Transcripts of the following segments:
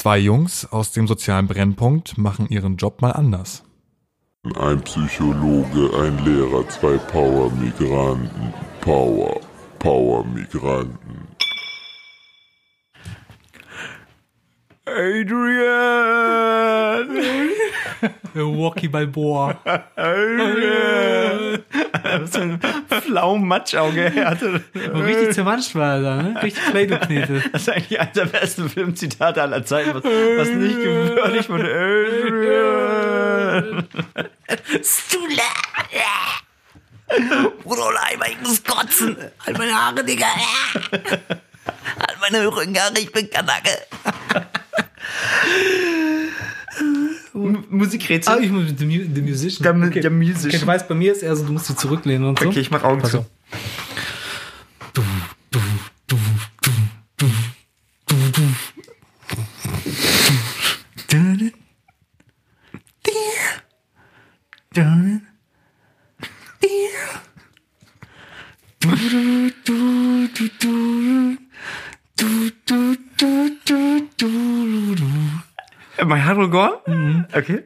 Zwei Jungs aus dem sozialen Brennpunkt machen ihren Job mal anders. Ein Psychologe, ein Lehrer, zwei Power-Migranten. Power, Power-Migranten. Adrian! Walkie Balboa. so ein flauem Matschauge hatte. Richtig zermatscht war er da, ne? Richtig Play-Doh-Knete. Das ist eigentlich eines der besten Filmzitate aller Zeiten, was, was nicht gewürdigt von Adrian. Stula! Bruder, Leiber, ich muss kotzen. Halt meine Haare, Digga. Halt meine Rückenhaare, ich bin Kanake. Musikrätsel. Ah, ich muss The, Mu the Musician. Der, okay. der Musician. Okay, du weißt, bei mir ist eher so, du musst dich zurücklehnen und so. Okay, ich mach Augen Pass zu. auf. My heart will go on? Okay.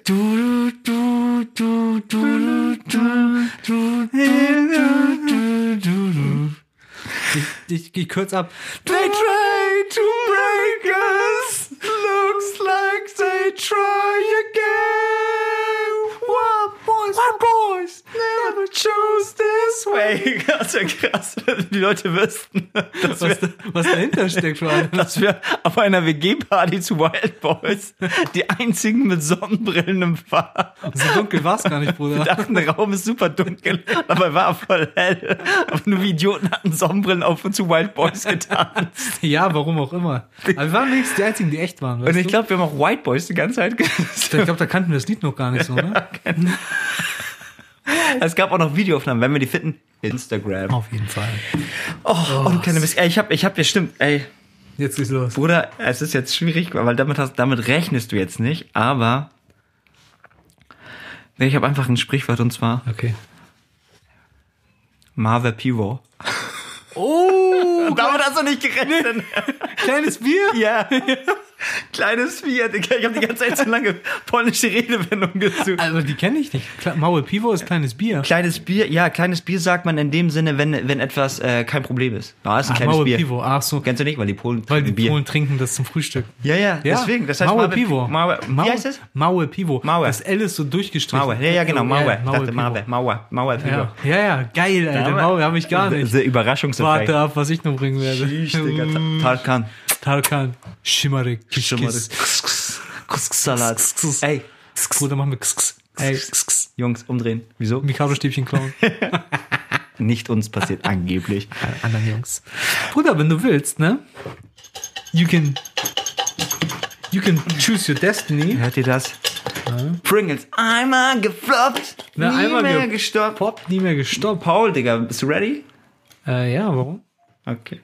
Ich, ich, ich kürz ab. They try to break us. Looks like they try again. What boys, what boys never chose this way. die Leute wüssten, dass Was, wir, was dahinter steckt vor allem. dass wir auf einer WG-Party zu Wild Boys die einzigen mit Sonnenbrillen im Fahr. So dunkel war es gar nicht, Wir Bruder. dachten, der Raum ist super dunkel, aber er war voll hell. Aber nur wie Idioten hatten Sonnenbrillen auf und zu Wild Boys getan. Ja, warum auch immer. Aber wir waren wenigstens die einzigen, die echt waren. Und ich glaube, wir haben auch White Boys die ganze Zeit ich glaube, da kannten wir das Lied noch gar nicht so, ne? Es gab auch noch Videoaufnahmen, wenn wir die finden. Instagram. Auf jeden Fall. Oh, oh du kleine Mist. Ey, ich hab, ich hab, ja stimmt, ey, Jetzt geht's los. Bruder, es ist jetzt schwierig, weil damit hast, damit rechnest du jetzt nicht, aber ich habe einfach ein Sprichwort und zwar Okay. Marve Pivo. Oh, Damit hast du nicht gerechnet. kleines Bier? Ja. Kleines Bier, Digga. Ich habe die ganze Zeit so lange polnische Redewendungen gesucht. Also die kenne ich nicht. Maue Pivo ist kleines Bier. Kleines Bier, ja, kleines Bier sagt man in dem Sinne, wenn, wenn etwas äh, kein Problem ist. Ja, ist ein Ach, kleines Maue Bier. Pivo. Ach so. Kennst du nicht, weil die Polen Weil die trinken Bier. Polen trinken das zum Frühstück. Ja, ja, Ja, deswegen. Das heißt Maue Marve- Pivo. Maue, wie heißt es? Maue Pivo. Maue. Das L ist so durchgestrichen. Mauer. Ja, ja, genau, Ich Maue dachte. Mauer, Mauer, Mauer Pivo. Ja, ja, geil, Alter. Maue habe ich gar nicht. Der Überraschungseffekt. Warte ab, was ich noch bringen werde. Tschüss, Digga. Tarkan. Tarkan. Schimmerig. Schimmerig. Salat. Ey, Bruder, mach mir kss, kss. Ey. Jungs, umdrehen. Wieso? Mikado-Stäbchen klauen. Nicht uns passiert angeblich. anderen Jungs. Bruder, wenn du willst, ne? You can. You can choose your destiny. Hört ihr das? Pringles. Einmal gefloppt. Na, nie einmal mehr ge- gestoppt. Pop, nie mehr gestoppt. Paul, Digga, bist du ready? Äh, ja, warum? Okay.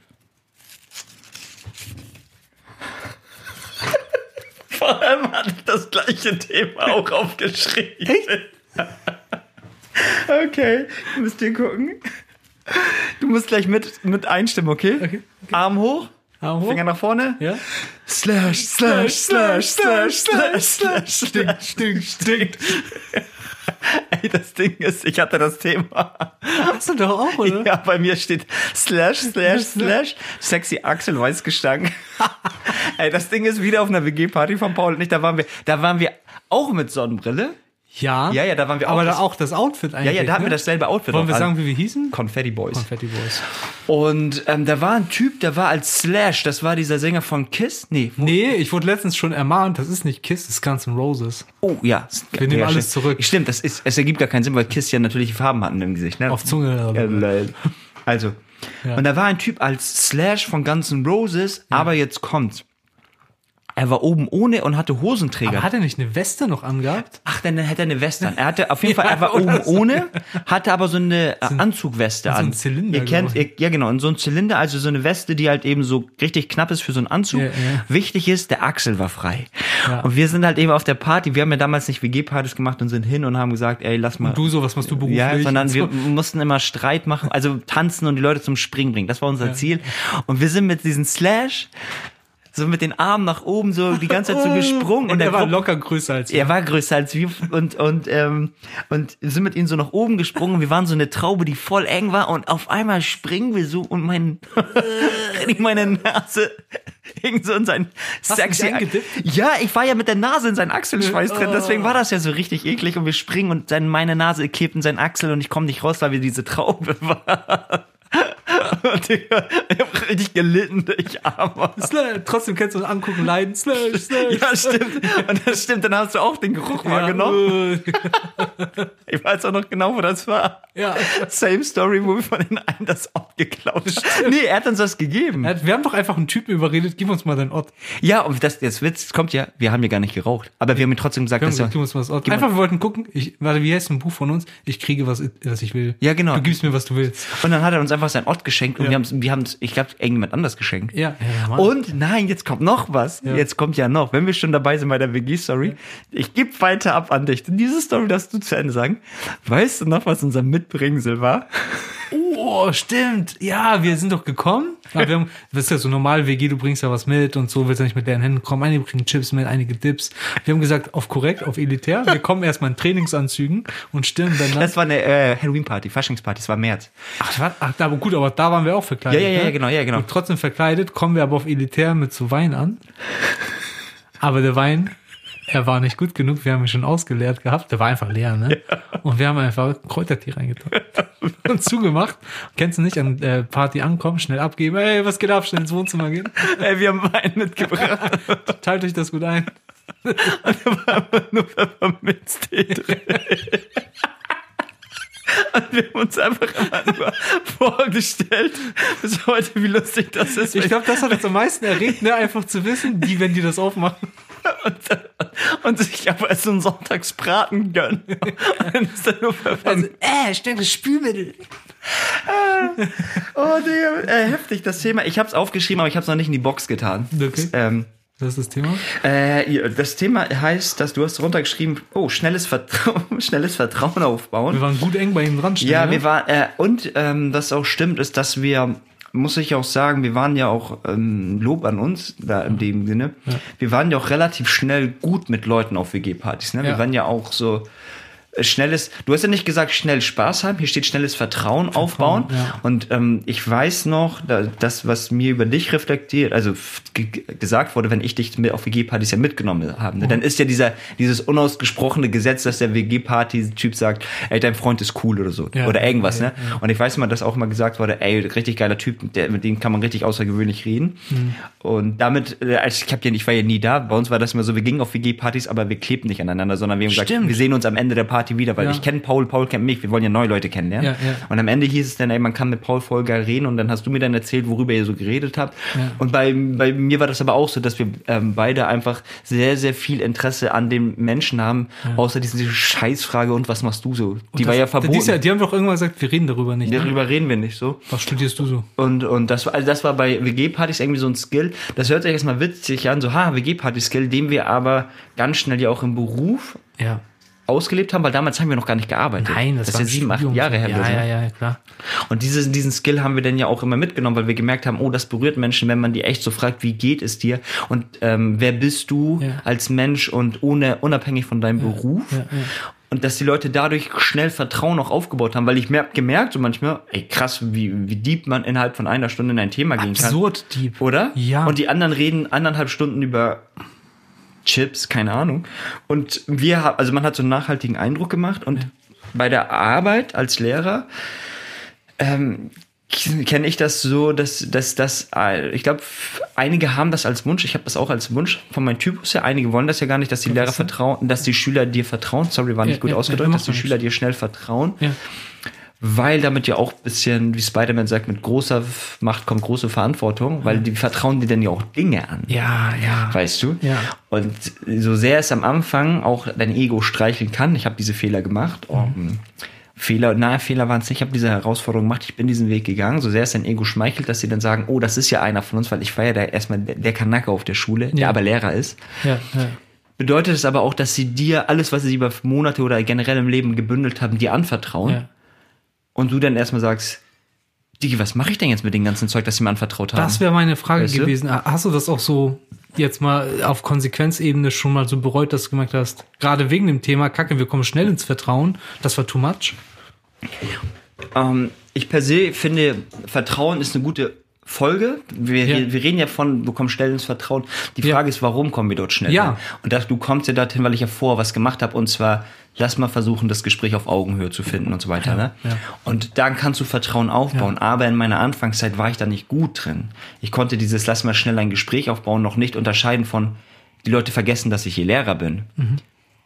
Vor allem hatte ich das gleiche Thema auch aufgeschrieben. Echt? Okay, müsst ihr gucken. Du musst gleich mit, mit einstimmen, okay? Okay, Arm hoch, Arm hoch. Finger nach vorne. Ja? Slash, slash, slash, slash, slash, slash. Stinkt, stinkt, stinkt. Das Ding ist, ich hatte das Thema. Hast du doch auch, oder? Ja, bei mir steht slash, slash, slash, sexy Axel Weißgestank. Ey, das Ding ist wieder auf einer WG-Party von Paul und ich, da waren wir, da waren wir auch mit Sonnenbrille. Ja. Ja, ja, da waren wir auch. Aber da das- auch das Outfit eigentlich. Ja, ja, da hatten wir ne? dasselbe Outfit. Wollen wir an. sagen, wie wir hießen? Confetti Boys. Confetti Boys. Und ähm, da war ein Typ, der war als Slash, das war dieser Sänger von Kiss. Nee, wo- Nee, ich wurde letztens schon ermahnt, das ist nicht Kiss, das ist Guns N' Roses. oh ja. Wir nehmen ja, alles stimmt. zurück. Stimmt, das ist, es ergibt gar keinen Sinn, weil Kiss ja natürliche Farben hatten im Gesicht. Ne? Auf Zunge. Ja. Also, Ja. und da war ein Typ als Slash von Guns N' Roses, aber jetzt kommt's. Er war oben ohne und hatte Hosenträger. Aber hat er nicht eine Weste noch angehabt? Ach, dann hätte er eine Weste an. Er hatte auf jeden Ja, Fall, er war oben so. ohne, hatte aber so eine äh, Anzugweste so an. ein Zylinder, Ihr kennt, ihr, ja genau, und so ein Zylinder, also so eine Weste, die halt eben so richtig knapp ist für so einen Anzug. Ja, ja. Wichtig ist, der Achsel war frei. Und wir sind halt eben auf der Party, wir haben ja damals nicht WG-Partys gemacht und sind hin und haben gesagt, ey, lass mal. Du so, was machst du beruflich? Ja, sondern Und wir so. mussten immer Streit machen, also tanzen und die Leute zum Springen bringen. Das war unser Ziel. Und wir sind mit diesen Slash so mit den Armen nach oben, so die ganze Zeit so gesprungen. Und der er war Gruppe- locker größer als wir. er war größer als wir und und ähm, und sind mit ihm so nach oben gesprungen. Wir waren so eine Traube, die voll eng war und auf einmal springen wir so und mein meine Nase hing so in sein sexy. Ja, ich war ja mit der Nase in seinen Achselschweiß drin, deswegen war das ja so richtig eklig und wir springen und dann meine Nase klebt in seinen Achsel und ich komme nicht raus, weil wir diese Traube waren. Digga, ich hab richtig gelitten, ich armer. Slash, trotzdem kennst du das Angucken, Leiden. Slash, slash. Ja, stimmt. Und das stimmt, dann hast du auch den Geruch wahrgenommen. Ja, Ich weiß auch noch genau, wo das war. Ja. Same Story, wo wir von den einen das Ort geklaut haben. Nee, er hat uns das gegeben. Hat- Wir haben doch einfach einen Typen überredet, gib uns mal deinen Ort. Ja, und das, das Witz kommt ja, wir haben ja gar nicht geraucht. Aber wir haben ihm trotzdem gesagt, dass gib uns mal das Ort. Einfach, wir wollten gucken. Ich, warte, wie heißt ein Buch von uns? Ich kriege, was, was ich will. Ja, genau. Du gibst mir, was du willst. und dann hat er uns einfach sein Ort geschenkt und Ja. wir haben wir haben's, ich glaube, irgendjemand anders geschenkt. Ja, ja. Und nein, jetzt kommt noch was. Ja. Jetzt kommt ja noch, wenn wir schon dabei sind bei der WG-Story. Ich gebe weiter ab an dich. Diese Story darfst du zu Ende sagen. Weißt du noch, was unser Mitbringsel war? Oh, stimmt. Ja, wir sind doch gekommen. Aber wir haben, das ist ja so normal, WG, du bringst ja was mit und so, willst ja nicht mit leeren Händen kommen. Einige bringen Chips mit, einige Dips. Wir haben gesagt, auf korrekt, auf elitär. Wir kommen erstmal in Trainingsanzügen und stimmen dann. Das war eine äh, Halloween-Party, Faschingsparty, das war März. Ach, war, ach, aber gut, aber da waren wir auch verkleidet. Ja, ja, ja, ne? genau, ja, genau. Und trotzdem verkleidet, kommen wir aber auf elitär mit so Wein an. Aber der Wein, er war nicht gut genug. Wir haben ihn schon ausgeleert gehabt. Der war einfach leer, ne? Und wir haben einfach Kräutertee reingetan. Und zugemacht. Kennst du nicht, an der Party ankommen, schnell abgeben. Ey, was geht ab? Schnell ins Wohnzimmer gehen. Ey, wir haben Wein mitgebracht. Teilt euch das gut ein. nur Pfefferminztee drin. Und wir haben uns einfach nur vorgestellt, bis heute, wie lustig das ist. Ich glaube, das hat uns am meisten erregt, ne? Einfach zu wissen, die, wenn die das aufmachen. und, und sich aber so einen Sonntagsbraten gönnen. Und dann ist da nur Pfefferminz. äh, das Spülmittel. oh, Digga, äh, heftig, das Thema. Ich habe es aufgeschrieben, aber ich habe es noch nicht in die Box getan. Okay. Ähm, Das ist das Thema. äh, das Thema heißt, dass du hast runtergeschrieben, oh, schnelles Vertrauen, schnelles Vertrauen aufbauen. Wir waren gut eng bei ihm dran. schnell, Ja, ne? wir waren, äh, und ähm, was auch stimmt, ist, dass wir, muss ich auch sagen, wir waren ja auch, ähm, Lob an uns, da in dem Sinne, wir waren ja auch relativ schnell gut mit Leuten auf WG-Partys. Ne? Wir Ja. waren ja auch so schnelles, du hast ja nicht gesagt schnell Spaß haben, hier steht schnelles Vertrauen, aufbauen. ja. Und ähm, ich weiß noch, da, das, was mir über dich reflektiert, also gesagt wurde, wenn ich dich mit auf WG-Partys ja mitgenommen habe, ne? dann ist ja dieser, dieses unausgesprochene Gesetz, dass der WG-Party-Typ sagt, ey, dein Freund ist cool oder so. Ja. Oder irgendwas, Ja, ne? Und ich weiß mal, dass auch mal gesagt wurde, ey, richtig geiler Typ, der, mit dem kann man richtig außergewöhnlich reden. Mhm. Und damit, äh, als ich hab ja, ich war ja nie da, bei uns war das immer so, wir gingen auf WG-Partys, aber wir klebten nicht aneinander, sondern wir haben gesagt, Stimmt. wir sehen uns am Ende der Party wieder, weil Ja. ich kenne Paul, Paul kennt mich, wir wollen ja neue Leute kennenlernen. Ja, ja. Und am Ende hieß es dann, ey, man kann mit Paul voll geil reden und dann hast du mir dann erzählt, worüber ihr so geredet habt. Und bei, bei mir war das aber auch so, dass wir ähm, beide einfach sehr, sehr viel Interesse an dem Menschen haben, außer diese Scheißfrage und was machst du so? Die war ja verboten. Die, ist ja, die haben doch irgendwann gesagt, wir reden darüber nicht. Ne? Darüber reden wir nicht so. Was studierst du so? Und, und das war, also das war bei WG-Partys irgendwie so ein Skill. Das hört sich erstmal witzig an, so, ha, WG-Party-Skill, den wir aber ganz schnell ja auch im Beruf Ja. Ausgelebt haben, weil damals haben wir noch gar nicht gearbeitet. Nein, das, das war ist ja sieben, acht. Jahre her. Ja, so. ja, ja, klar. Und dieses, diesen Skill haben wir dann ja auch immer mitgenommen, weil wir gemerkt haben, oh, das berührt Menschen, wenn man die echt so fragt, wie geht es dir? Und ähm, wer bist du Ja. als Mensch und ohne unabhängig von deinem Beruf? ja, ja. Und dass die Leute dadurch schnell Vertrauen auch aufgebaut haben, weil ich mer gemerkt so manchmal, ey krass, wie, wie deep man innerhalb von einer Stunde in ein Thema gehen kann. Absurd deep. Oder? Ja. Und die anderen reden anderthalb Stunden über Chips, keine Ahnung. Und wir haben, also man hat so einen nachhaltigen Eindruck gemacht und bei der Arbeit als Lehrer ähm, kenne ich das so, dass, dass das, äh, ich glaube, einige haben das als Wunsch, ich habe das auch als Wunsch von meinem Typus her, einige wollen das ja gar nicht, dass die Lehrer vertrauen, dass die Schüler dir vertrauen, sorry, war nicht Ja, gut ja, ausgedrückt, ja, dass die Schüler dir schnell vertrauen Ja. Weil damit ja auch ein bisschen, wie Spider-Man sagt, mit großer Macht kommt große Verantwortung, weil die vertrauen dir dann ja auch Dinge an. Ja, ja. Weißt du? Ja. Und so sehr es am Anfang auch dein Ego streicheln kann, ich habe diese Fehler gemacht. Oh, Mhm. hm. Fehler, na, Fehler waren es nicht, ich habe diese Herausforderung gemacht, ich bin diesen Weg gegangen, so sehr es dein Ego schmeichelt, dass sie dann sagen, oh, das ist ja einer von uns, weil ich war ja der, erstmal der, der Kanacke auf der Schule, der Ja. aber Lehrer ist. Ja, ja. Bedeutet es aber auch, dass sie dir alles, was sie über Monate oder generell im Leben gebündelt haben, dir anvertrauen ja. Und du dann erstmal sagst, Digi, was mache ich denn jetzt mit dem ganzen Zeug, das sie mir anvertraut haben? Das wäre meine Frage Weißt du? gewesen. Hast du das auch so jetzt mal auf Konsequenzebene schon mal so bereut, dass du gemerkt hast, gerade wegen dem Thema, kacke, wir kommen schnell ins Vertrauen, das war too much? Ähm, ich per se finde, Vertrauen ist eine gute Folge. Wir, Ja. wir reden ja von, du kommst schnell ins Vertrauen. Die Ja. Frage ist, warum kommen wir dort schnell Ja. hin? Und das, du kommst ja dorthin, weil ich ja vorher was gemacht habe. Und zwar, lass mal versuchen, das Gespräch auf Augenhöhe zu finden und so weiter. ne? ja. Und dann kannst du Vertrauen aufbauen. Aber in meiner Anfangszeit war ich da nicht gut drin. Ich konnte dieses, lass mal schnell ein Gespräch aufbauen, noch nicht unterscheiden von, die Leute vergessen, dass ich ihr Lehrer bin.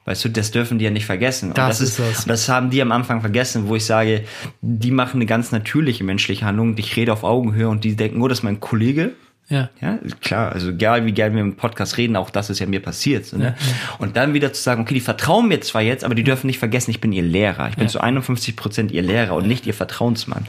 Weißt du, das dürfen die ja nicht vergessen. Und Mhm. Das ist das. das haben die am Anfang vergessen, wo ich sage, die machen eine ganz natürliche menschliche Handlung. Ich rede auf Augenhöhe und die denken, oh, das ist mein Kollege. Ja. Ja, klar, also egal wie gerne wir im Podcast reden, auch das ist ja mir passiert. So, ne? Und dann wieder zu sagen, okay, die vertrauen mir zwar jetzt, aber die dürfen nicht vergessen, ich bin ihr Lehrer. Ich bin zu 51 Prozent ihr Lehrer und nicht ihr Vertrauensmann.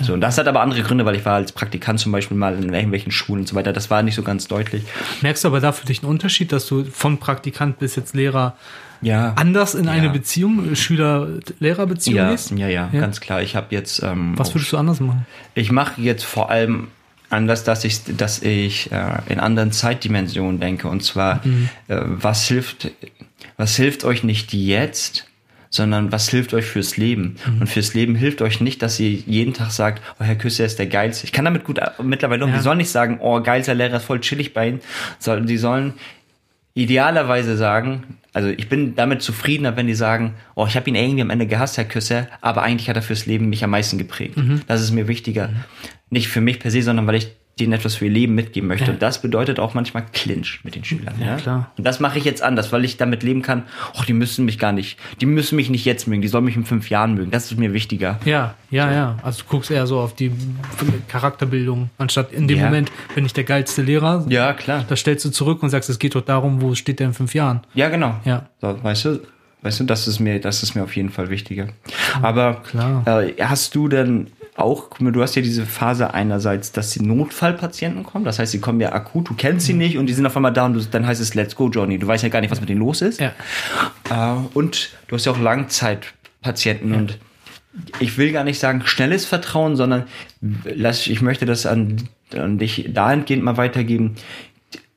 So, und das hat aber andere Gründe, weil ich war als Praktikant zum Beispiel mal in irgendwelchen Schulen und so weiter. Das war nicht so ganz deutlich. Merkst du aber da für dich einen Unterschied, dass du von Praktikant bis jetzt Lehrer Ja. anders in eine Ja. Beziehung, Schüler-Lehrer-Beziehung Ja, gehst? ja, ja, Ja. ganz klar. Ich habe jetzt ähm, Was würdest du anders machen? Ich mache jetzt vor allem anders, dass ich, dass ich äh, in anderen Zeitdimensionen denke. Und zwar, äh, was hilft, was hilft euch nicht jetzt, sondern was hilft euch fürs Leben? Und fürs Leben hilft euch nicht, dass ihr jeden Tag sagt, oh, Herr Küsse ist der Geilste. Ich kann damit gut äh, mittlerweile um. Ja. Die sollen nicht sagen, oh, geilster Lehrer ist voll chillig bei Ihnen. Sondern die sollen idealerweise sagen, also ich bin damit zufriedener, wenn die sagen, oh, ich habe ihn irgendwie am Ende gehasst, Herr Küsser, aber eigentlich hat er fürs Leben mich am meisten geprägt. Mhm. Das ist mir wichtiger. Nicht für mich per se, sondern weil ich denen etwas für ihr Leben mitgeben möchte. Ja. Und das bedeutet auch manchmal Clinch mit den Schülern. Ja, Ja, klar. Und das mache ich jetzt anders, weil ich damit leben kann, oh, die müssen mich gar nicht, die müssen mich nicht jetzt mögen, die sollen mich in fünf Jahren mögen. Das ist mir wichtiger. Ja, ja, ja. Also du guckst eher so auf die Charakterbildung, anstatt in dem Ja. Moment bin ich der geilste Lehrer. Ja, klar. Da stellst du zurück und sagst, es geht doch darum, wo steht der in fünf Jahren. Ja, genau. Ja. So, weißt du, weißt du, das ist mir, das ist mir auf jeden Fall wichtiger. Aber klar. Äh, hast du denn auch, du hast ja diese Phase einerseits, dass die Notfallpatienten kommen, das heißt, sie kommen ja akut, du kennst sie Mhm. nicht und die sind auf einmal da und du, dann heißt es Let's go, Johnny. Du weißt ja gar nicht, was mit denen los ist. Ja. Äh, und du hast ja auch Langzeitpatienten und ich will gar nicht sagen schnelles Vertrauen, sondern lass, ich möchte das an, an dich dahingehend mal weitergeben.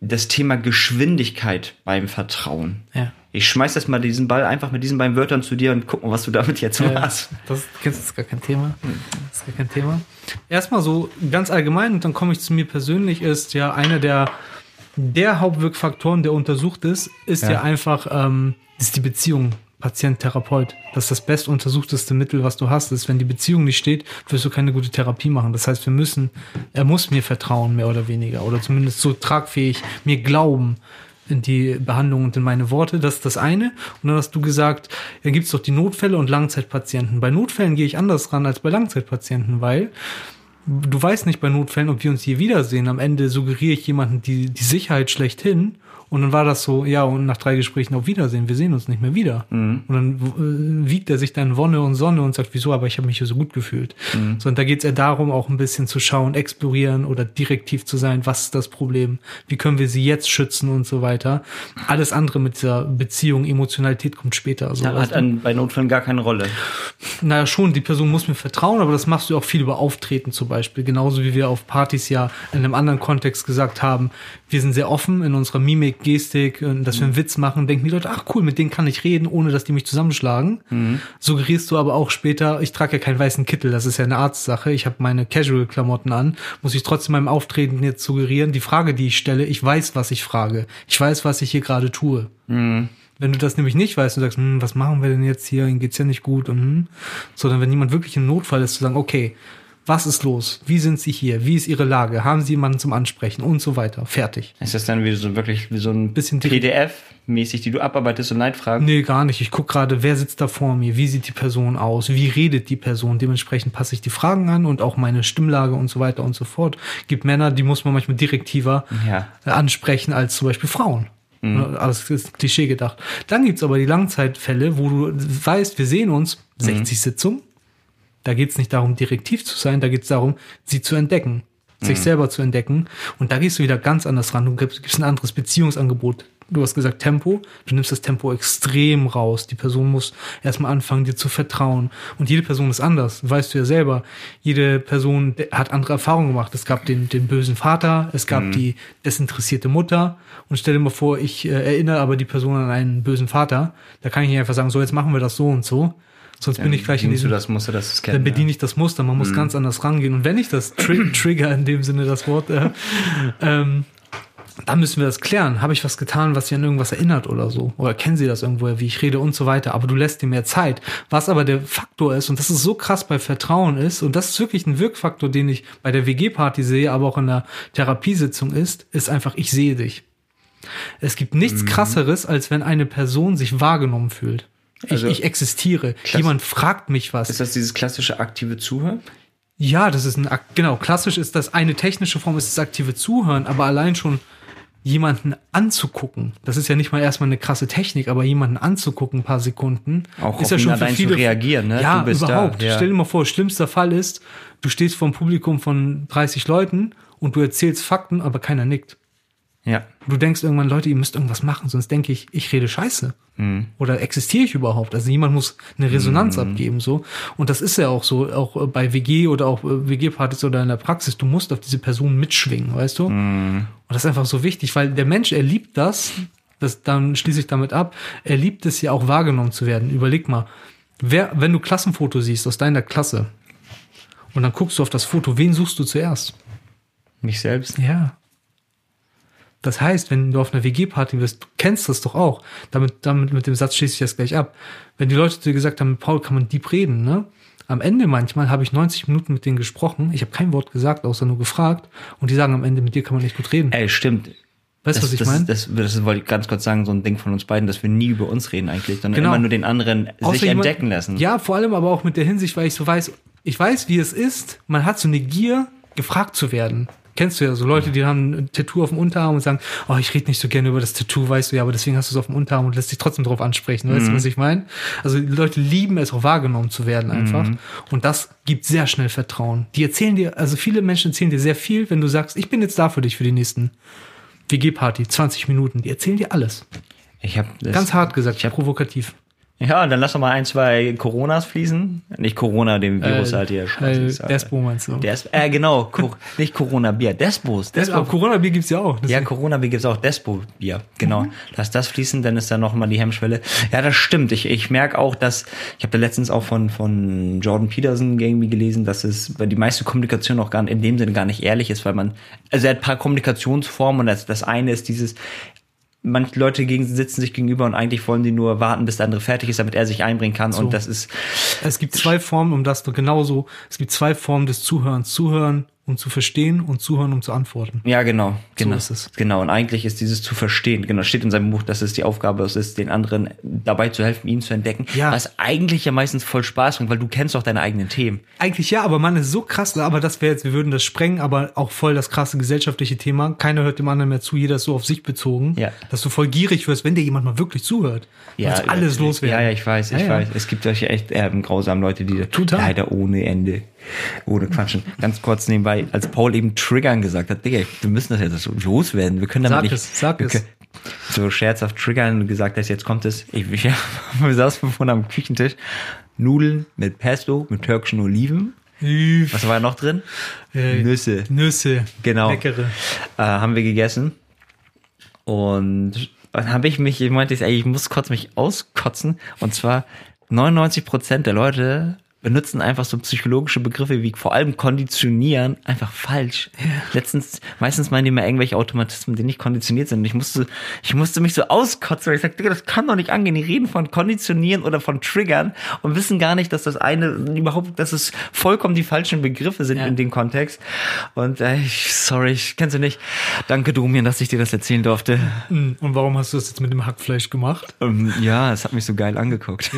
Das Thema Geschwindigkeit beim Vertrauen. Ja. Ich schmeiß das mal diesen Ball einfach mit diesen beiden Wörtern zu dir und guck mal, was du damit jetzt Ja, machst. das, das ist gar kein Thema. Das ist gar kein Thema. Erstmal so ganz allgemein und dann komme ich zu mir persönlich, ist ja einer der, der Hauptwirkfaktoren, der untersucht ist, ist ja, Ja. einfach ähm, ist die Beziehung Patient-Therapeut. Das ist das bestuntersuchteste Mittel, was du hast. Ist, wenn die Beziehung nicht steht, wirst du keine gute Therapie machen. Das heißt, wir müssen, er muss mir vertrauen, mehr oder weniger, oder zumindest so tragfähig mir glauben die Behandlung und in meine Worte. Das ist das eine. Und dann hast du gesagt, da gibt es doch die Notfälle und Langzeitpatienten. Bei Notfällen gehe ich anders ran als bei Langzeitpatienten, weil du weißt nicht bei Notfällen, ob wir uns je wiedersehen. Am Ende suggeriere ich jemanden die, die Sicherheit schlechthin. Und dann war das so, ja, und nach drei Gesprächen auf Wiedersehen, wir sehen uns nicht mehr wieder. Und dann äh, wiegt er sich dann Wonne und Sonne und sagt, wieso, aber ich habe mich hier so gut gefühlt. So, und da geht es eher darum, auch ein bisschen zu schauen, explorieren oder direktiv zu sein, was ist das Problem, wie können wir sie jetzt schützen und so weiter. Alles andere mit dieser Beziehung, Emotionalität kommt später. Also, Ja, hat an, bei Notfällen gar keine Rolle. naja, schon, die Person muss mir vertrauen, aber das machst du auch viel über Auftreten zum Beispiel. Genauso wie wir auf Partys ja in einem anderen Kontext gesagt haben, wir sind sehr offen in unserer Mimik, Gestik, und dass wir einen Witz machen, denken die Leute, ach cool, mit denen kann ich reden, ohne dass die mich zusammenschlagen. Suggerierst du aber auch später, ich trage ja keinen weißen Kittel, das ist ja eine Arztsache, ich habe meine Casual-Klamotten an, muss ich trotzdem meinem Auftreten jetzt suggerieren, die Frage, die ich stelle, ich weiß, was ich frage. Ich weiß, was ich hier gerade tue. Wenn du das nämlich nicht weißt und sagst, hm, was machen wir denn jetzt hier, ihnen geht's ja nicht gut und hm, sondern wenn jemand wirklich im Notfall ist, zu sagen, okay, was ist los? Wie sind sie hier? Wie ist ihre Lage? Haben sie jemanden zum Ansprechen? Und so weiter. Fertig. Ist das dann wie so wirklich wie so ein Bisschen PDF-mäßig, die du abarbeitest und Leitfragen? Nee, gar nicht. Ich guck gerade, wer sitzt da vor mir? Wie sieht die Person aus? Wie redet die Person? Dementsprechend passe ich die Fragen an und auch meine Stimmlage und so weiter und so fort. Gibt Männer, die muss man manchmal direktiver Ja. äh, ansprechen als zum Beispiel Frauen. Mhm. Das ist Klischee gedacht. Dann gibt's aber die Langzeitfälle, wo du weißt, wir sehen uns, Mhm. 60 Sitzungen. Da geht's nicht darum, direktiv zu sein, da geht's darum, sie zu entdecken, sich Mhm. selber zu entdecken. Und da gehst du wieder ganz anders ran. Du gibst, gibst ein anderes Beziehungsangebot du hast gesagt Tempo, du nimmst das Tempo extrem raus. Die Person muss erstmal anfangen, dir zu vertrauen. Und jede Person ist anders, weißt du ja selber. Jede Person hat andere Erfahrungen gemacht. Es gab den, den bösen Vater, es gab die desinteressierte Mutter. Und stell dir mal vor, ich äh, erinnere aber die Person an einen bösen Vater. Da kann ich nicht einfach sagen, so jetzt machen wir das so und so. Sonst bin ich gleich in diesem du das Muster, das es kennt. dann bediene ich das Muster. Man muss ganz anders rangehen. Und wenn ich das tri trigger, in dem Sinne das Wort, äh, ähm, dann müssen wir das klären. Habe ich was getan, was Sie an irgendwas erinnert oder so? Oder kennen Sie das irgendwoher, wie ich rede und so weiter? Aber du lässt dir mehr Zeit. Was aber der Faktor ist, und das ist so krass bei Vertrauen ist, und das ist wirklich ein Wirkfaktor, den ich bei der WG-Party sehe, aber auch in der Therapiesitzung ist, ist einfach, ich sehe dich. Es gibt nichts krasseres, als wenn eine Person sich wahrgenommen fühlt. Ich, Also- ich existiere. Jemand fragt mich was. Ist das dieses klassische aktive Zuhören? Ja, das ist ein, genau, klassisch ist das eine technische Form, ist das aktive Zuhören, aber allein schon jemanden anzugucken, das ist ja nicht mal erstmal eine krasse Technik, aber jemanden anzugucken, ein paar Sekunden, Auch ist ja schon für allein zu viele. reagieren, ne? Ja, bist da, überhaupt. ja. Stell dir mal vor, schlimmster Fall ist, du stehst vor einem Publikum von 30 Leuten und du erzählst Fakten, aber keiner nickt. Ja. Du denkst irgendwann, Leute, ihr müsst irgendwas machen, sonst denke ich, ich rede Scheiße. Mhm. Oder existiere ich überhaupt? Also jemand muss eine Resonanz Mhm. abgeben, so. Und das ist ja auch so, auch äh, bei WG oder auch äh, WG-Partys oder in der Praxis, du musst auf diese Person mitschwingen, weißt du? Mhm. Und das ist einfach so wichtig, weil der Mensch, er liebt das, das dann schließe ich damit ab, er liebt es ja auch wahrgenommen zu werden. Überleg mal, wer, wenn du Klassenfoto siehst aus deiner Klasse und dann guckst du auf das Foto, wen suchst du zuerst? Mich selbst. Ja. Das heißt, wenn du auf einer WG-Party bist, du kennst das doch auch. Damit, damit mit dem Satz schließe ich das gleich ab. Wenn die Leute dir gesagt haben, mit Paul kann man deep reden, ne? Am Ende manchmal habe ich 90 Minuten mit denen gesprochen. Ich habe kein Wort gesagt, außer nur gefragt. Und die sagen am Ende, mit dir kann man nicht gut reden. Ey, stimmt. weißt du, was ich meine? Das, das, das wollte ich ganz kurz sagen, so ein Ding von uns beiden, dass wir nie über uns reden eigentlich, sondern Genau. immer nur den anderen sich jemand- entdecken lassen. Ja, vor allem aber auch mit der Hinsicht, weil ich so weiß, ich weiß, wie es ist. Man hat so eine Gier, gefragt zu werden. Kennst du ja so Leute, die haben ein Tattoo auf dem Unterarm und sagen, oh, ich rede nicht so gerne über das Tattoo, weißt du ja, aber deswegen hast du es auf dem Unterarm und lässt dich trotzdem drauf ansprechen. Weißt du, was ich meine? Also die Leute lieben es auch wahrgenommen zu werden einfach. Und das gibt sehr schnell Vertrauen. Die erzählen dir, also viele Menschen erzählen dir sehr viel, wenn du sagst, ich bin jetzt da für dich für die nächsten WG-Party, 20 Minuten. Die erzählen dir alles. Ich habe Ganz hart gesagt, provokativ. Ja, dann lass doch mal ein, zwei Coronas fließen. Nicht Corona, den Virus Äh, halt hier. äh, Scheiße, Despo meinst du? Des, äh, genau, Cor nicht Corona-Bier, Despos. Despo. aber Corona-Bier gibt's ja auch. Ja, Corona-Bier gibt's auch Despo-Bier. Genau. Mhm. Lass das fließen, dann ist da nochmal die Hemmschwelle. Ja, das stimmt. Ich, ich merke auch, dass, ich habe da letztens auch von, von Jordan Peterson irgendwie gelesen, dass es weil die meiste Kommunikation auch gar in dem Sinne gar nicht ehrlich ist, weil man, also er hat ein paar Kommunikationsformen und das, das eine ist dieses, manche Leute gegen, sitzen sich gegenüber und eigentlich wollen die nur warten, bis der andere fertig ist, damit er sich einbringen kann. Und das ist, Es gibt zwei Formen, um das genauso. Es gibt zwei Formen des Zuhörens. Zuhören, um zu verstehen und zuhören, um zu antworten. Ja, genau, genau. ist es. Genau, und eigentlich ist dieses zu verstehen, genau, steht in seinem Buch, dass es die Aufgabe ist, den anderen dabei zu helfen, ihn zu entdecken. Ja. Was eigentlich ja meistens voll Spaß bringt, weil du kennst doch deine eigenen Themen. Eigentlich ja, aber man ist so krass, aber das wäre jetzt, wir würden das sprengen, aber auch voll das krasse gesellschaftliche Thema. Keiner hört dem anderen mehr zu, jeder ist so auf sich bezogen, Ja. dass du voll gierig wirst, wenn dir jemand mal wirklich zuhört. Ja, alles loswerden. Ja, ja, ich weiß, ich Ja, ja. weiß. Es gibt solche echt ähm, grausamen Leute, die Total. leider ohne Ende, ohne Quatschen. Ganz kurz nebenbei, als Paul eben triggern gesagt hat, Digga, wir müssen das jetzt so loswerden. Wir können damit Sag nicht. es, sag es. können- So scherzhaft triggern und gesagt hast, jetzt kommt es. Ich, ich, wir saßen vorne am Küchentisch. Nudeln mit Pesto, mit türkischen Oliven. Was war noch drin? äh, Nüsse. Nüsse. Genau. Leckere. Äh, haben wir gegessen. Und dann habe ich mich, ich meinte, ey, ich muss kurz mich auskotzen. Und zwar 99 Prozent der Leute benutzen einfach so psychologische Begriffe wie vor allem konditionieren einfach falsch. Letztens, meistens meinen die immer irgendwelche Automatismen, die nicht konditioniert sind. Und ich musste, ich musste mich so auskotzen, weil ich sagte, das kann doch nicht angehen. Die reden von konditionieren oder von triggern und wissen gar nicht, dass das eine überhaupt, dass es vollkommen die falschen Begriffe sind Ja. in dem Kontext. Und äh, ich, sorry, ich kennst du nicht. Danke, Domian, dass ich dir das erzählen durfte. Hm, Und warum hast du das jetzt mit dem Hackfleisch gemacht? Ähm, ja, es hat mich so geil angeguckt.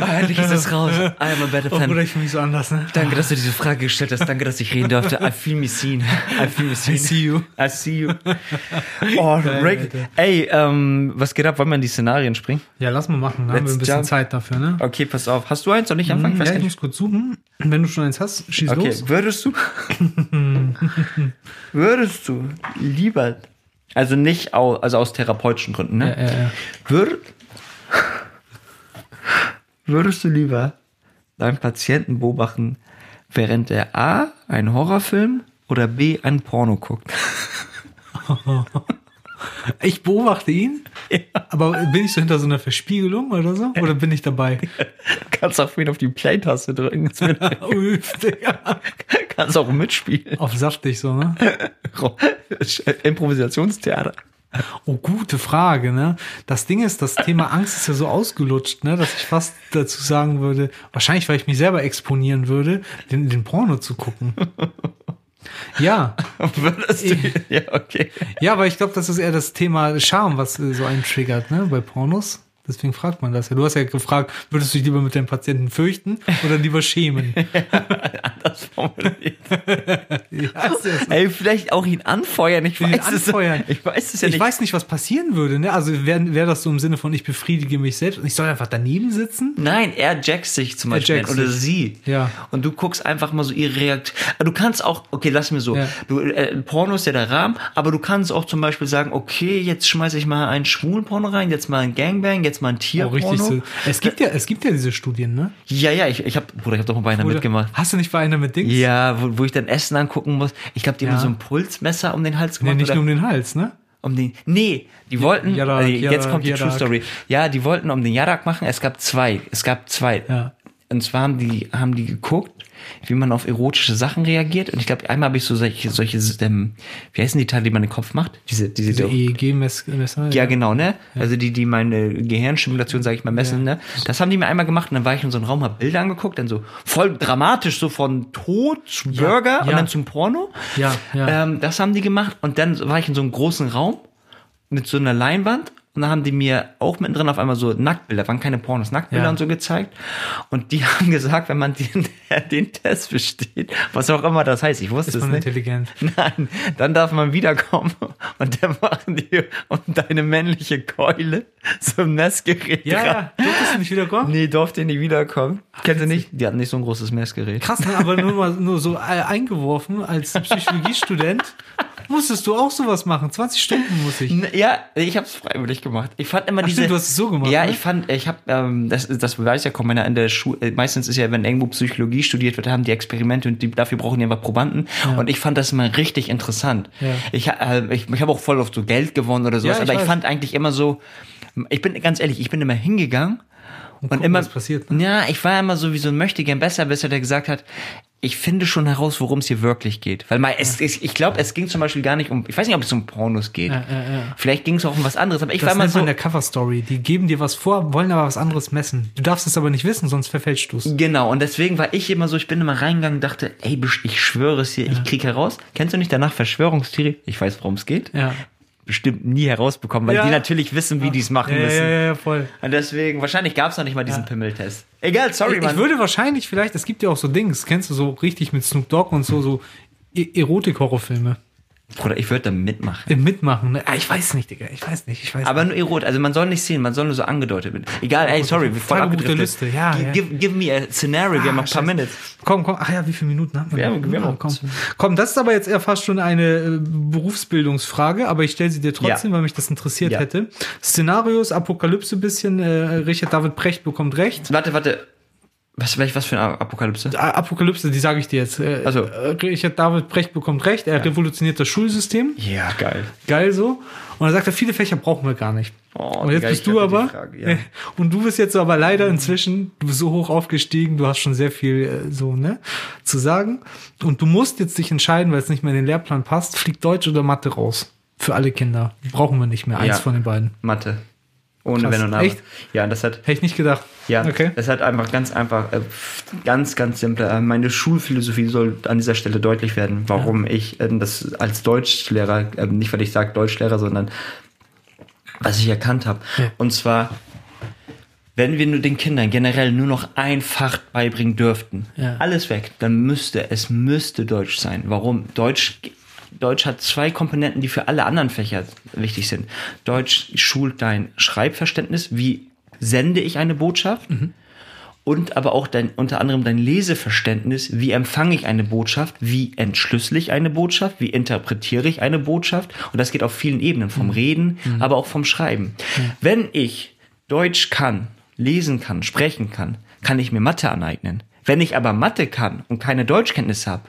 Ah, endlich ist es raus. I am a better fan. Bruder, ich mich so anders, ne? Danke, dass du diese Frage gestellt hast. Danke, dass ich reden durfte. I feel me seen. I feel me seen. I see you. I see you. Oh, Rick. Alter. Ey, ähm, was geht ab? Wollen wir in die Szenarien springen? Ja, lass mal machen. Da haben wir ein bisschen jump. Zeit dafür, ne? Okay, pass auf. Hast du eins? Soll ich anfangen? Weiß Ja, ich nicht. muss kurz suchen. Wenn du schon eins hast, schieß Okay, los. würdest du, würdest du lieber Also nicht au, also aus therapeutischen Gründen, ne? Ja, ja, ja. Würd, würdest du lieber deinen Patienten beobachten, während er A, einen Horrorfilm oder B, ein Porno guckt? Ich beobachte ihn, aber bin ich so hinter so einer Verspiegelung oder so? Oder bin ich dabei? Kannst auch ihn auf die Play-Taste drücken. Digga. kannst auch mitspielen. Auf saftig so, ne? Improvisationstheater. Oh, gute Frage, ne? Das Ding ist, das Thema Angst ist ja so ausgelutscht, ne, dass ich fast dazu sagen würde, wahrscheinlich, weil ich mich selber exponieren würde, den, den Porno zu gucken. Ja, Würdest du, ja, okay. ja, aber ich glaube, das ist eher das Thema Scham, was äh, so einen triggert, ne, bei Pornos. Deswegen fragt man das ja. Du hast ja gefragt, würdest du dich lieber mit deinem Patienten fürchten oder lieber schämen? Das formuliert. Ja, so. Ey, vielleicht auch ihn anfeuern. Ich Ihn weiß es. anfeuern. Ich weiß es ja ich nicht. weiß nicht, was passieren würde, ne? Also wäre wär das so im Sinne von ich befriedige mich selbst und ich soll einfach daneben sitzen? Nein, er jackst sich zum Beispiel jackt oder sich. sie. Ja. Und du guckst einfach mal so ihre Reaktion. Du kannst auch, okay, lass mir so. Ja. Du, äh, Porno ist ja der Rahmen, aber du kannst auch zum Beispiel sagen, okay, jetzt schmeiße ich mal einen schwulen Porno rein, jetzt mal ein Gangbang, jetzt mal ein Oh, Tierporno. richtig so. Es gibt ja, es gibt ja diese Studien, ne? Ja, ja, ich, ich hab, Bruder, ich hab doch mal bei einer Oder- mitgemacht. Hast du nicht bei einer mit Dings? Ja, wo, wo ich dann Essen angucken muss. Ich glaube, die haben Ja. so ein Pulsmesser um den Hals Nee, gemacht. nicht oder nur um den Hals, ne? um den. Nee, die wollten. Jarak, also jetzt Jarak, kommt die True Jarak. Story. Ja, die wollten um den Jarak machen. Es gab zwei. Es gab zwei. Ja. Und zwar haben die, haben die geguckt, wie man auf erotische Sachen reagiert. Und ich glaube, einmal habe ich so solche, solche, ähm, wie heißen die Teile, die man den Kopf macht? Diese, diese, Diese EEG-Messer. ja, genau, ne? Also die, die meine Gehirnstimulation, sage ich mal, messen, ne? Das haben die mir einmal gemacht und dann war ich in so einem Raum, hab Bilder angeguckt, dann so voll dramatisch, so von Tod zu Burger und ja. dann zum Porno. Ja, ja. Ähm, das haben die gemacht und dann war ich in so einem großen Raum mit so einer Leinwand und dann haben die mir auch mittendrin auf einmal so Nacktbilder, waren keine Pornos, Nacktbilder Ja. und so gezeigt. Und die haben gesagt, wenn man den, den Test besteht, was auch immer das heißt, ich wusste Ist es nicht. intelligent. Nein, dann darf man wiederkommen und dann machen die um deine männliche Keule so ein Messgerät Ja, dran. ja. Durftest du nicht wiederkommen? Nee, durfte nicht wiederkommen. Kennst du nicht? Die hatten nicht so ein großes Messgerät. Krass, ne? aber nur mal nur so äh, eingeworfen als Psychologiestudent. Musstest du auch sowas machen? 20 Stunden muss ich. Ja, ich habe es freiwillig gemacht. Ich fand immer Ach diese. stimmt, du hast es so gemacht, Ja, ne? ich fand, ich habe, ähm, das, das weiß ja kaum einer in der Schule. Meistens ist ja, wenn irgendwo Psychologie studiert wird, haben die Experimente und die, dafür brauchen die einfach Probanden. Und ich fand das immer richtig interessant. Ja. Ich, äh, ich, ich habe auch voll oft so Geld gewonnen oder sowas, Ja, ich aber ich weiß. fand eigentlich immer so. Ich bin ganz ehrlich, ich bin immer hingegangen und, gucken, immer was passiert, ne? Ja, ich war immer so wie so ein Möchtegern Besserwisser, der gesagt hat, ich finde schon heraus, worum es hier wirklich geht. Weil mal, es, es, ich glaube, es ging zum Beispiel gar nicht um, ich weiß nicht, ob es um Pornos geht. Ja, ja, ja. Vielleicht ging es auch um was anderes, aber ich war Das immer nennt so. man der Cover-Story. Die geben dir was vor, wollen aber was anderes messen. Du darfst es aber nicht wissen, sonst verfälschst du es. Genau, und deswegen war ich immer so, ich bin immer reingegangen und dachte, ey, ich schwöre es hier, ich krieg heraus. Kennst du nicht danach Verschwörungstheorie? Ich weiß, worum es geht. Ja. Bestimmt nie herausbekommen, weil Ja. die natürlich wissen, wie die es machen Ja, ja, müssen. ja, ja, voll. Und deswegen, wahrscheinlich gab es noch nicht mal diesen Pimmeltest. Egal, sorry, Ich, Mann. ich würde wahrscheinlich vielleicht, es gibt ja auch so Dings, kennst du so richtig mit Snoop Dogg und so, so E- Erotik-Horrorfilme. Bruder, ich würde da mitmachen. Im Mitmachen, ne? Ah, ich weiß nicht, Digga, ich weiß nicht, ich weiß Aber nicht. nur Erot, also man soll nicht sehen, man soll nur so angedeutet werden. Egal, ey, sorry, wir voll abgedriftet. Liste, ja, Gi- ja. Give, give me a scenario, wir haben noch ein paar scheiße. Minutes. Komm, komm, ach ja, wie viele Minuten haben wir? Wir haben- wir haben noch- komm. komm, das ist aber jetzt eher fast schon eine äh, Berufsbildungsfrage, aber ich stelle sie dir trotzdem, Ja. weil mich das interessiert Ja. hätte. Szenarios, Apokalypse bisschen, äh, Richard David Precht bekommt recht. Warte, warte. Was, welch- was für eine Apokalypse? Apokalypse, die sage ich dir jetzt. Äh, Also. äh, Richard David Precht bekommt recht, er revolutioniert das Schulsystem. Ja, geil. Geil so. Und dann sagt er, viele Fächer brauchen wir gar nicht. Oh, und jetzt Digga, bist du aber, Frage, ja. und du bist jetzt aber leider inzwischen, du bist so hoch aufgestiegen, du hast schon sehr viel äh, so, ne, zu sagen. Und du musst jetzt dich entscheiden, weil es nicht mehr in den Lehrplan passt, fliegt Deutsch oder Mathe raus. Für alle Kinder. Brauchen wir nicht mehr. Eins Ja. von den beiden. Mathe. Ohne Krass. Wenn und Aber. Echt? Ja, das hat, Hätte ich nicht gedacht. ja, Okay. das hat einfach ganz einfach, äh, ganz, ganz simpel. Äh, Meine Schulphilosophie soll an dieser Stelle deutlich werden, warum ich äh, das als Deutschlehrer, nicht weil ich sage Deutschlehrer, sondern was ich erkannt habe. Ja. Und zwar, wenn wir nur den Kindern generell nur noch ein Fach beibringen dürften, Ja. alles weg, dann müsste, es müsste Deutsch sein. Warum? Deutsch, Deutsch hat zwei Komponenten, die für alle anderen Fächer wichtig sind. Deutsch schult dein Schreibverständnis, wie sende ich eine Botschaft? und aber auch dein, unter anderem dein Leseverständnis. Wie empfange ich eine Botschaft? Wie entschlüssel ich eine Botschaft? Wie interpretiere ich eine Botschaft? Und das geht auf vielen Ebenen, vom Reden, aber auch vom Schreiben. Wenn ich Deutsch kann, lesen kann, sprechen kann, kann ich mir Mathe aneignen. Wenn ich aber Mathe kann und keine Deutschkenntnisse habe,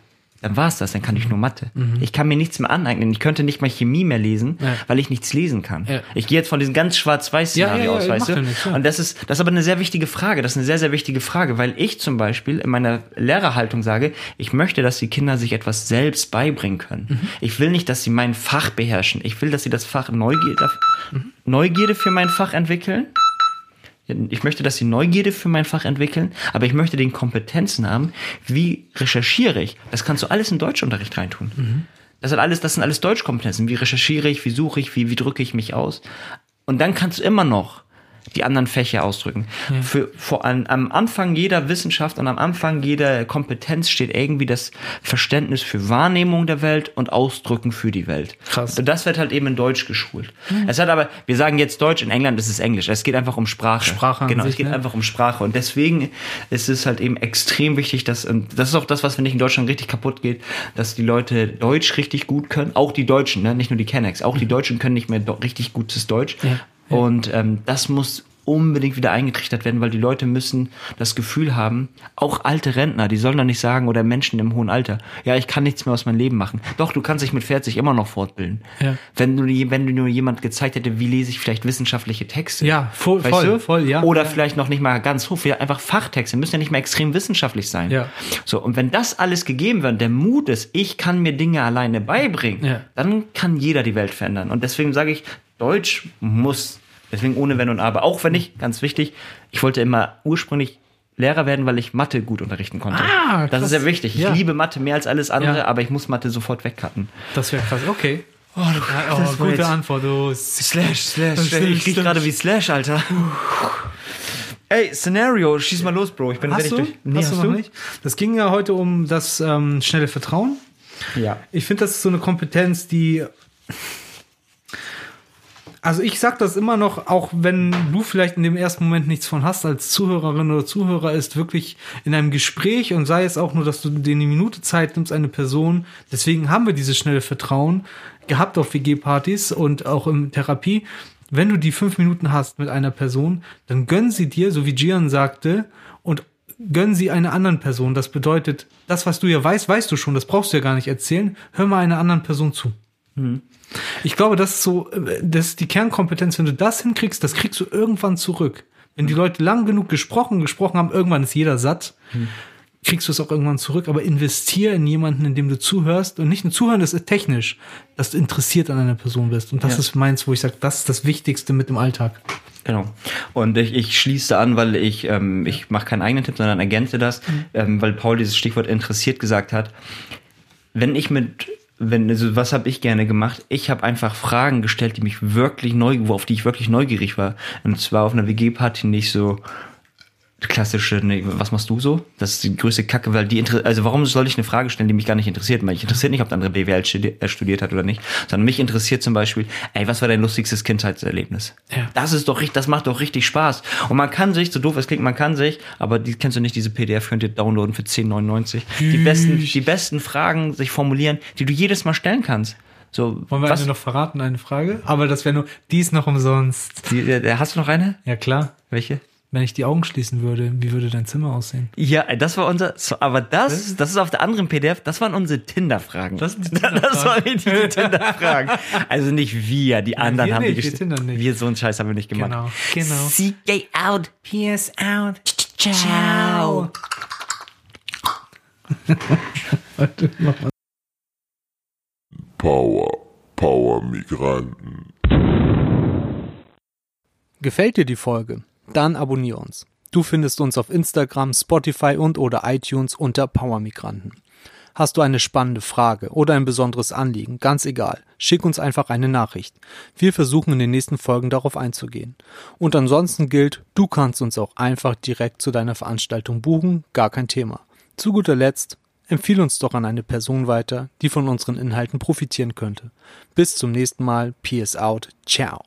dann war's das, dann kann ich nur Mathe. Ich kann mir nichts mehr aneignen. Ich könnte nicht mal Chemie mehr lesen, Ja. weil ich nichts lesen kann. Ja. Ich gehe jetzt von diesem ganz schwarz-weiß-Szenario Ja, ja, aus, weißt du? ja. Und das ist, das ist aber eine sehr wichtige Frage. Das ist eine sehr, sehr wichtige Frage, weil ich zum Beispiel in meiner Lehrerhaltung sage, ich möchte, dass die Kinder sich etwas selbst beibringen können. Mhm. Ich will nicht, dass sie mein Fach beherrschen. Ich will, dass sie das Fach Neugierde, Mhm. Neugierde für mein Fach entwickeln. Ich möchte, dass sie Neugierde für mein Fach entwickeln, aber ich möchte den Kompetenzen haben, wie recherchiere ich. Das kannst du alles in Deutschunterricht reintun. Das sind alles, das sind alles Deutschkompetenzen. Wie recherchiere ich, wie suche ich, wie, wie drücke ich mich aus. Und dann kannst du immer noch die anderen Fächer ausdrücken. Für, vor, an, am Anfang jeder Wissenschaft und am Anfang jeder Kompetenz steht irgendwie das Verständnis für Wahrnehmung der Welt und Ausdrücken für die Welt. Krass. Und das wird halt eben in Deutsch geschult. Es hat aber, wir sagen jetzt Deutsch, in England ist es Englisch. Es geht einfach um Sprache. Sprache Genau, es sich, geht ne? einfach um Sprache. Und deswegen ist es halt eben extrem wichtig, dass, und das ist auch das, was, wenn ich in Deutschland richtig kaputt geht, dass die Leute Deutsch richtig gut können. Auch die Deutschen, ne? nicht nur die Kennex. Auch die Deutschen können nicht mehr richtig gutes Deutsch. Ja, ja. Und ähm, das muss unbedingt wieder eingetrichtert werden, weil die Leute müssen das Gefühl haben, auch alte Rentner, die sollen doch nicht sagen, oder Menschen im hohen Alter, ja, ich kann nichts mehr aus meinem Leben machen. Doch, du kannst dich mit 40 immer noch fortbilden. Ja. Wenn du, wenn du nur jemand gezeigt hätte, wie lese ich vielleicht wissenschaftliche Texte. Ja, voll, voll, du? voll, ja. Oder ja. vielleicht noch nicht mal ganz hoch, vielleicht einfach Fachtexte, müssen ja nicht mehr extrem wissenschaftlich sein. Ja. So, und wenn das alles gegeben wird, der Mut ist, ich kann mir Dinge alleine beibringen, Ja. dann kann jeder die Welt verändern. Und deswegen sage ich, Deutsch muss, deswegen ohne Wenn und Aber. Auch wenn ich, ganz wichtig, ich wollte immer ursprünglich Lehrer werden, weil ich Mathe gut unterrichten konnte. Ah, das krass. ist sehr wichtig. Ich Ja. liebe Mathe mehr als alles andere, Ja. aber ich muss Mathe sofort wegcutten. Das wäre krass. Okay. Oh, das war gute jetzt- Antwort. Du. Slash, slash, slash. Ich riech gerade wie Slash, Alter. Ey, Szenario, schieß mal los, Bro. Ich bin Hast du? durch. Nee, hast, du noch nicht? Das ging ja heute um das ähm, schnelle Vertrauen. Ja. Ich finde, das ist so eine Kompetenz, die. Also ich sag das immer noch, auch wenn du vielleicht in dem ersten Moment nichts von hast, als Zuhörerin oder Zuhörer ist wirklich in einem Gespräch und sei es auch nur, dass du dir eine Minute Zeit nimmst, eine Person. Deswegen haben wir dieses schnelle Vertrauen gehabt auf WG-Partys und auch in Therapie. Wenn du die fünf Minuten hast mit einer Person, dann gönn sie dir, so wie Gian sagte, und gönn sie einer anderen Person. Das bedeutet, das, was du ja weißt, weißt du schon, das brauchst du ja gar nicht erzählen. Hör mal einer anderen Person zu. Ich glaube, das ist so, äh, das ist die Kernkompetenz. Wenn du das hinkriegst, das kriegst du irgendwann zurück. Wenn die Leute lang genug gesprochen, gesprochen haben, irgendwann ist jeder satt, kriegst du es auch irgendwann zurück. Aber investier in jemanden, in dem du zuhörst. Und nicht nur zuhören, das ist technisch, dass du interessiert an einer Person bist. Und das Ja. ist meins, wo ich sage, das ist das Wichtigste mit dem Alltag. Genau. Und ich, ich schließe an, weil ich, ähm, ich mache keinen eigenen Tipp, sondern ergänze das, ähm, weil Paul dieses Stichwort interessiert gesagt hat. Wenn ich mit, wenn, also was habe ich gerne gemacht? Ich habe einfach Fragen gestellt, die mich wirklich neu, auf die ich wirklich neugierig war. Und zwar auf einer WG-Party nicht so klassische, nee, was machst du so? Das ist die größte Kacke, weil die, inter- also warum soll ich eine Frage stellen, die mich gar nicht interessiert? Weil ich interessiert nicht, ob der andere BWL äh, studiert hat oder nicht, sondern mich interessiert zum Beispiel, ey, was war dein lustigstes Kindheitserlebnis? Ja. Das ist doch richtig, das macht doch richtig Spaß. Und man kann sich, so doof es klingt, man kann sich, aber die kennst du nicht, diese PDF könnt ihr downloaden für 10,99. Die besten, die besten Fragen sich formulieren, die du jedes Mal stellen kannst. So, Wollen wir was, eine noch verraten, eine Frage? Aber das wäre nur, die ist noch umsonst. die, äh, hast du noch eine? Ja, klar. Welche? Wenn ich die Augen schließen würde, wie würde dein Zimmer aussehen? Ja, das war unser, aber das, das ist auf der anderen PDF, das waren unsere Tinder-Fragen. Das die Das Tinder-Fragen. waren die Tinder-Fragen. Also nicht wir, die anderen wir haben die nicht, wir gestellt. Tinder nicht. Wir so einen Scheiß haben wir nicht gemacht. Genau, genau. CK out, PS out, ciao. Power, Power Migranten. Gefällt dir die Folge? Dann abonnier uns. Du findest uns auf Instagram, Spotify und oder iTunes unter Powermigranten. Hast du eine spannende Frage oder ein besonderes Anliegen, ganz egal, schick uns einfach eine Nachricht. Wir versuchen in den nächsten Folgen darauf einzugehen. Und ansonsten gilt, du kannst uns auch einfach direkt zu deiner Veranstaltung buchen, gar kein Thema. Zu guter Letzt, empfiehl uns doch an eine Person weiter, die von unseren Inhalten profitieren könnte. Bis zum nächsten Mal, Peace out, ciao.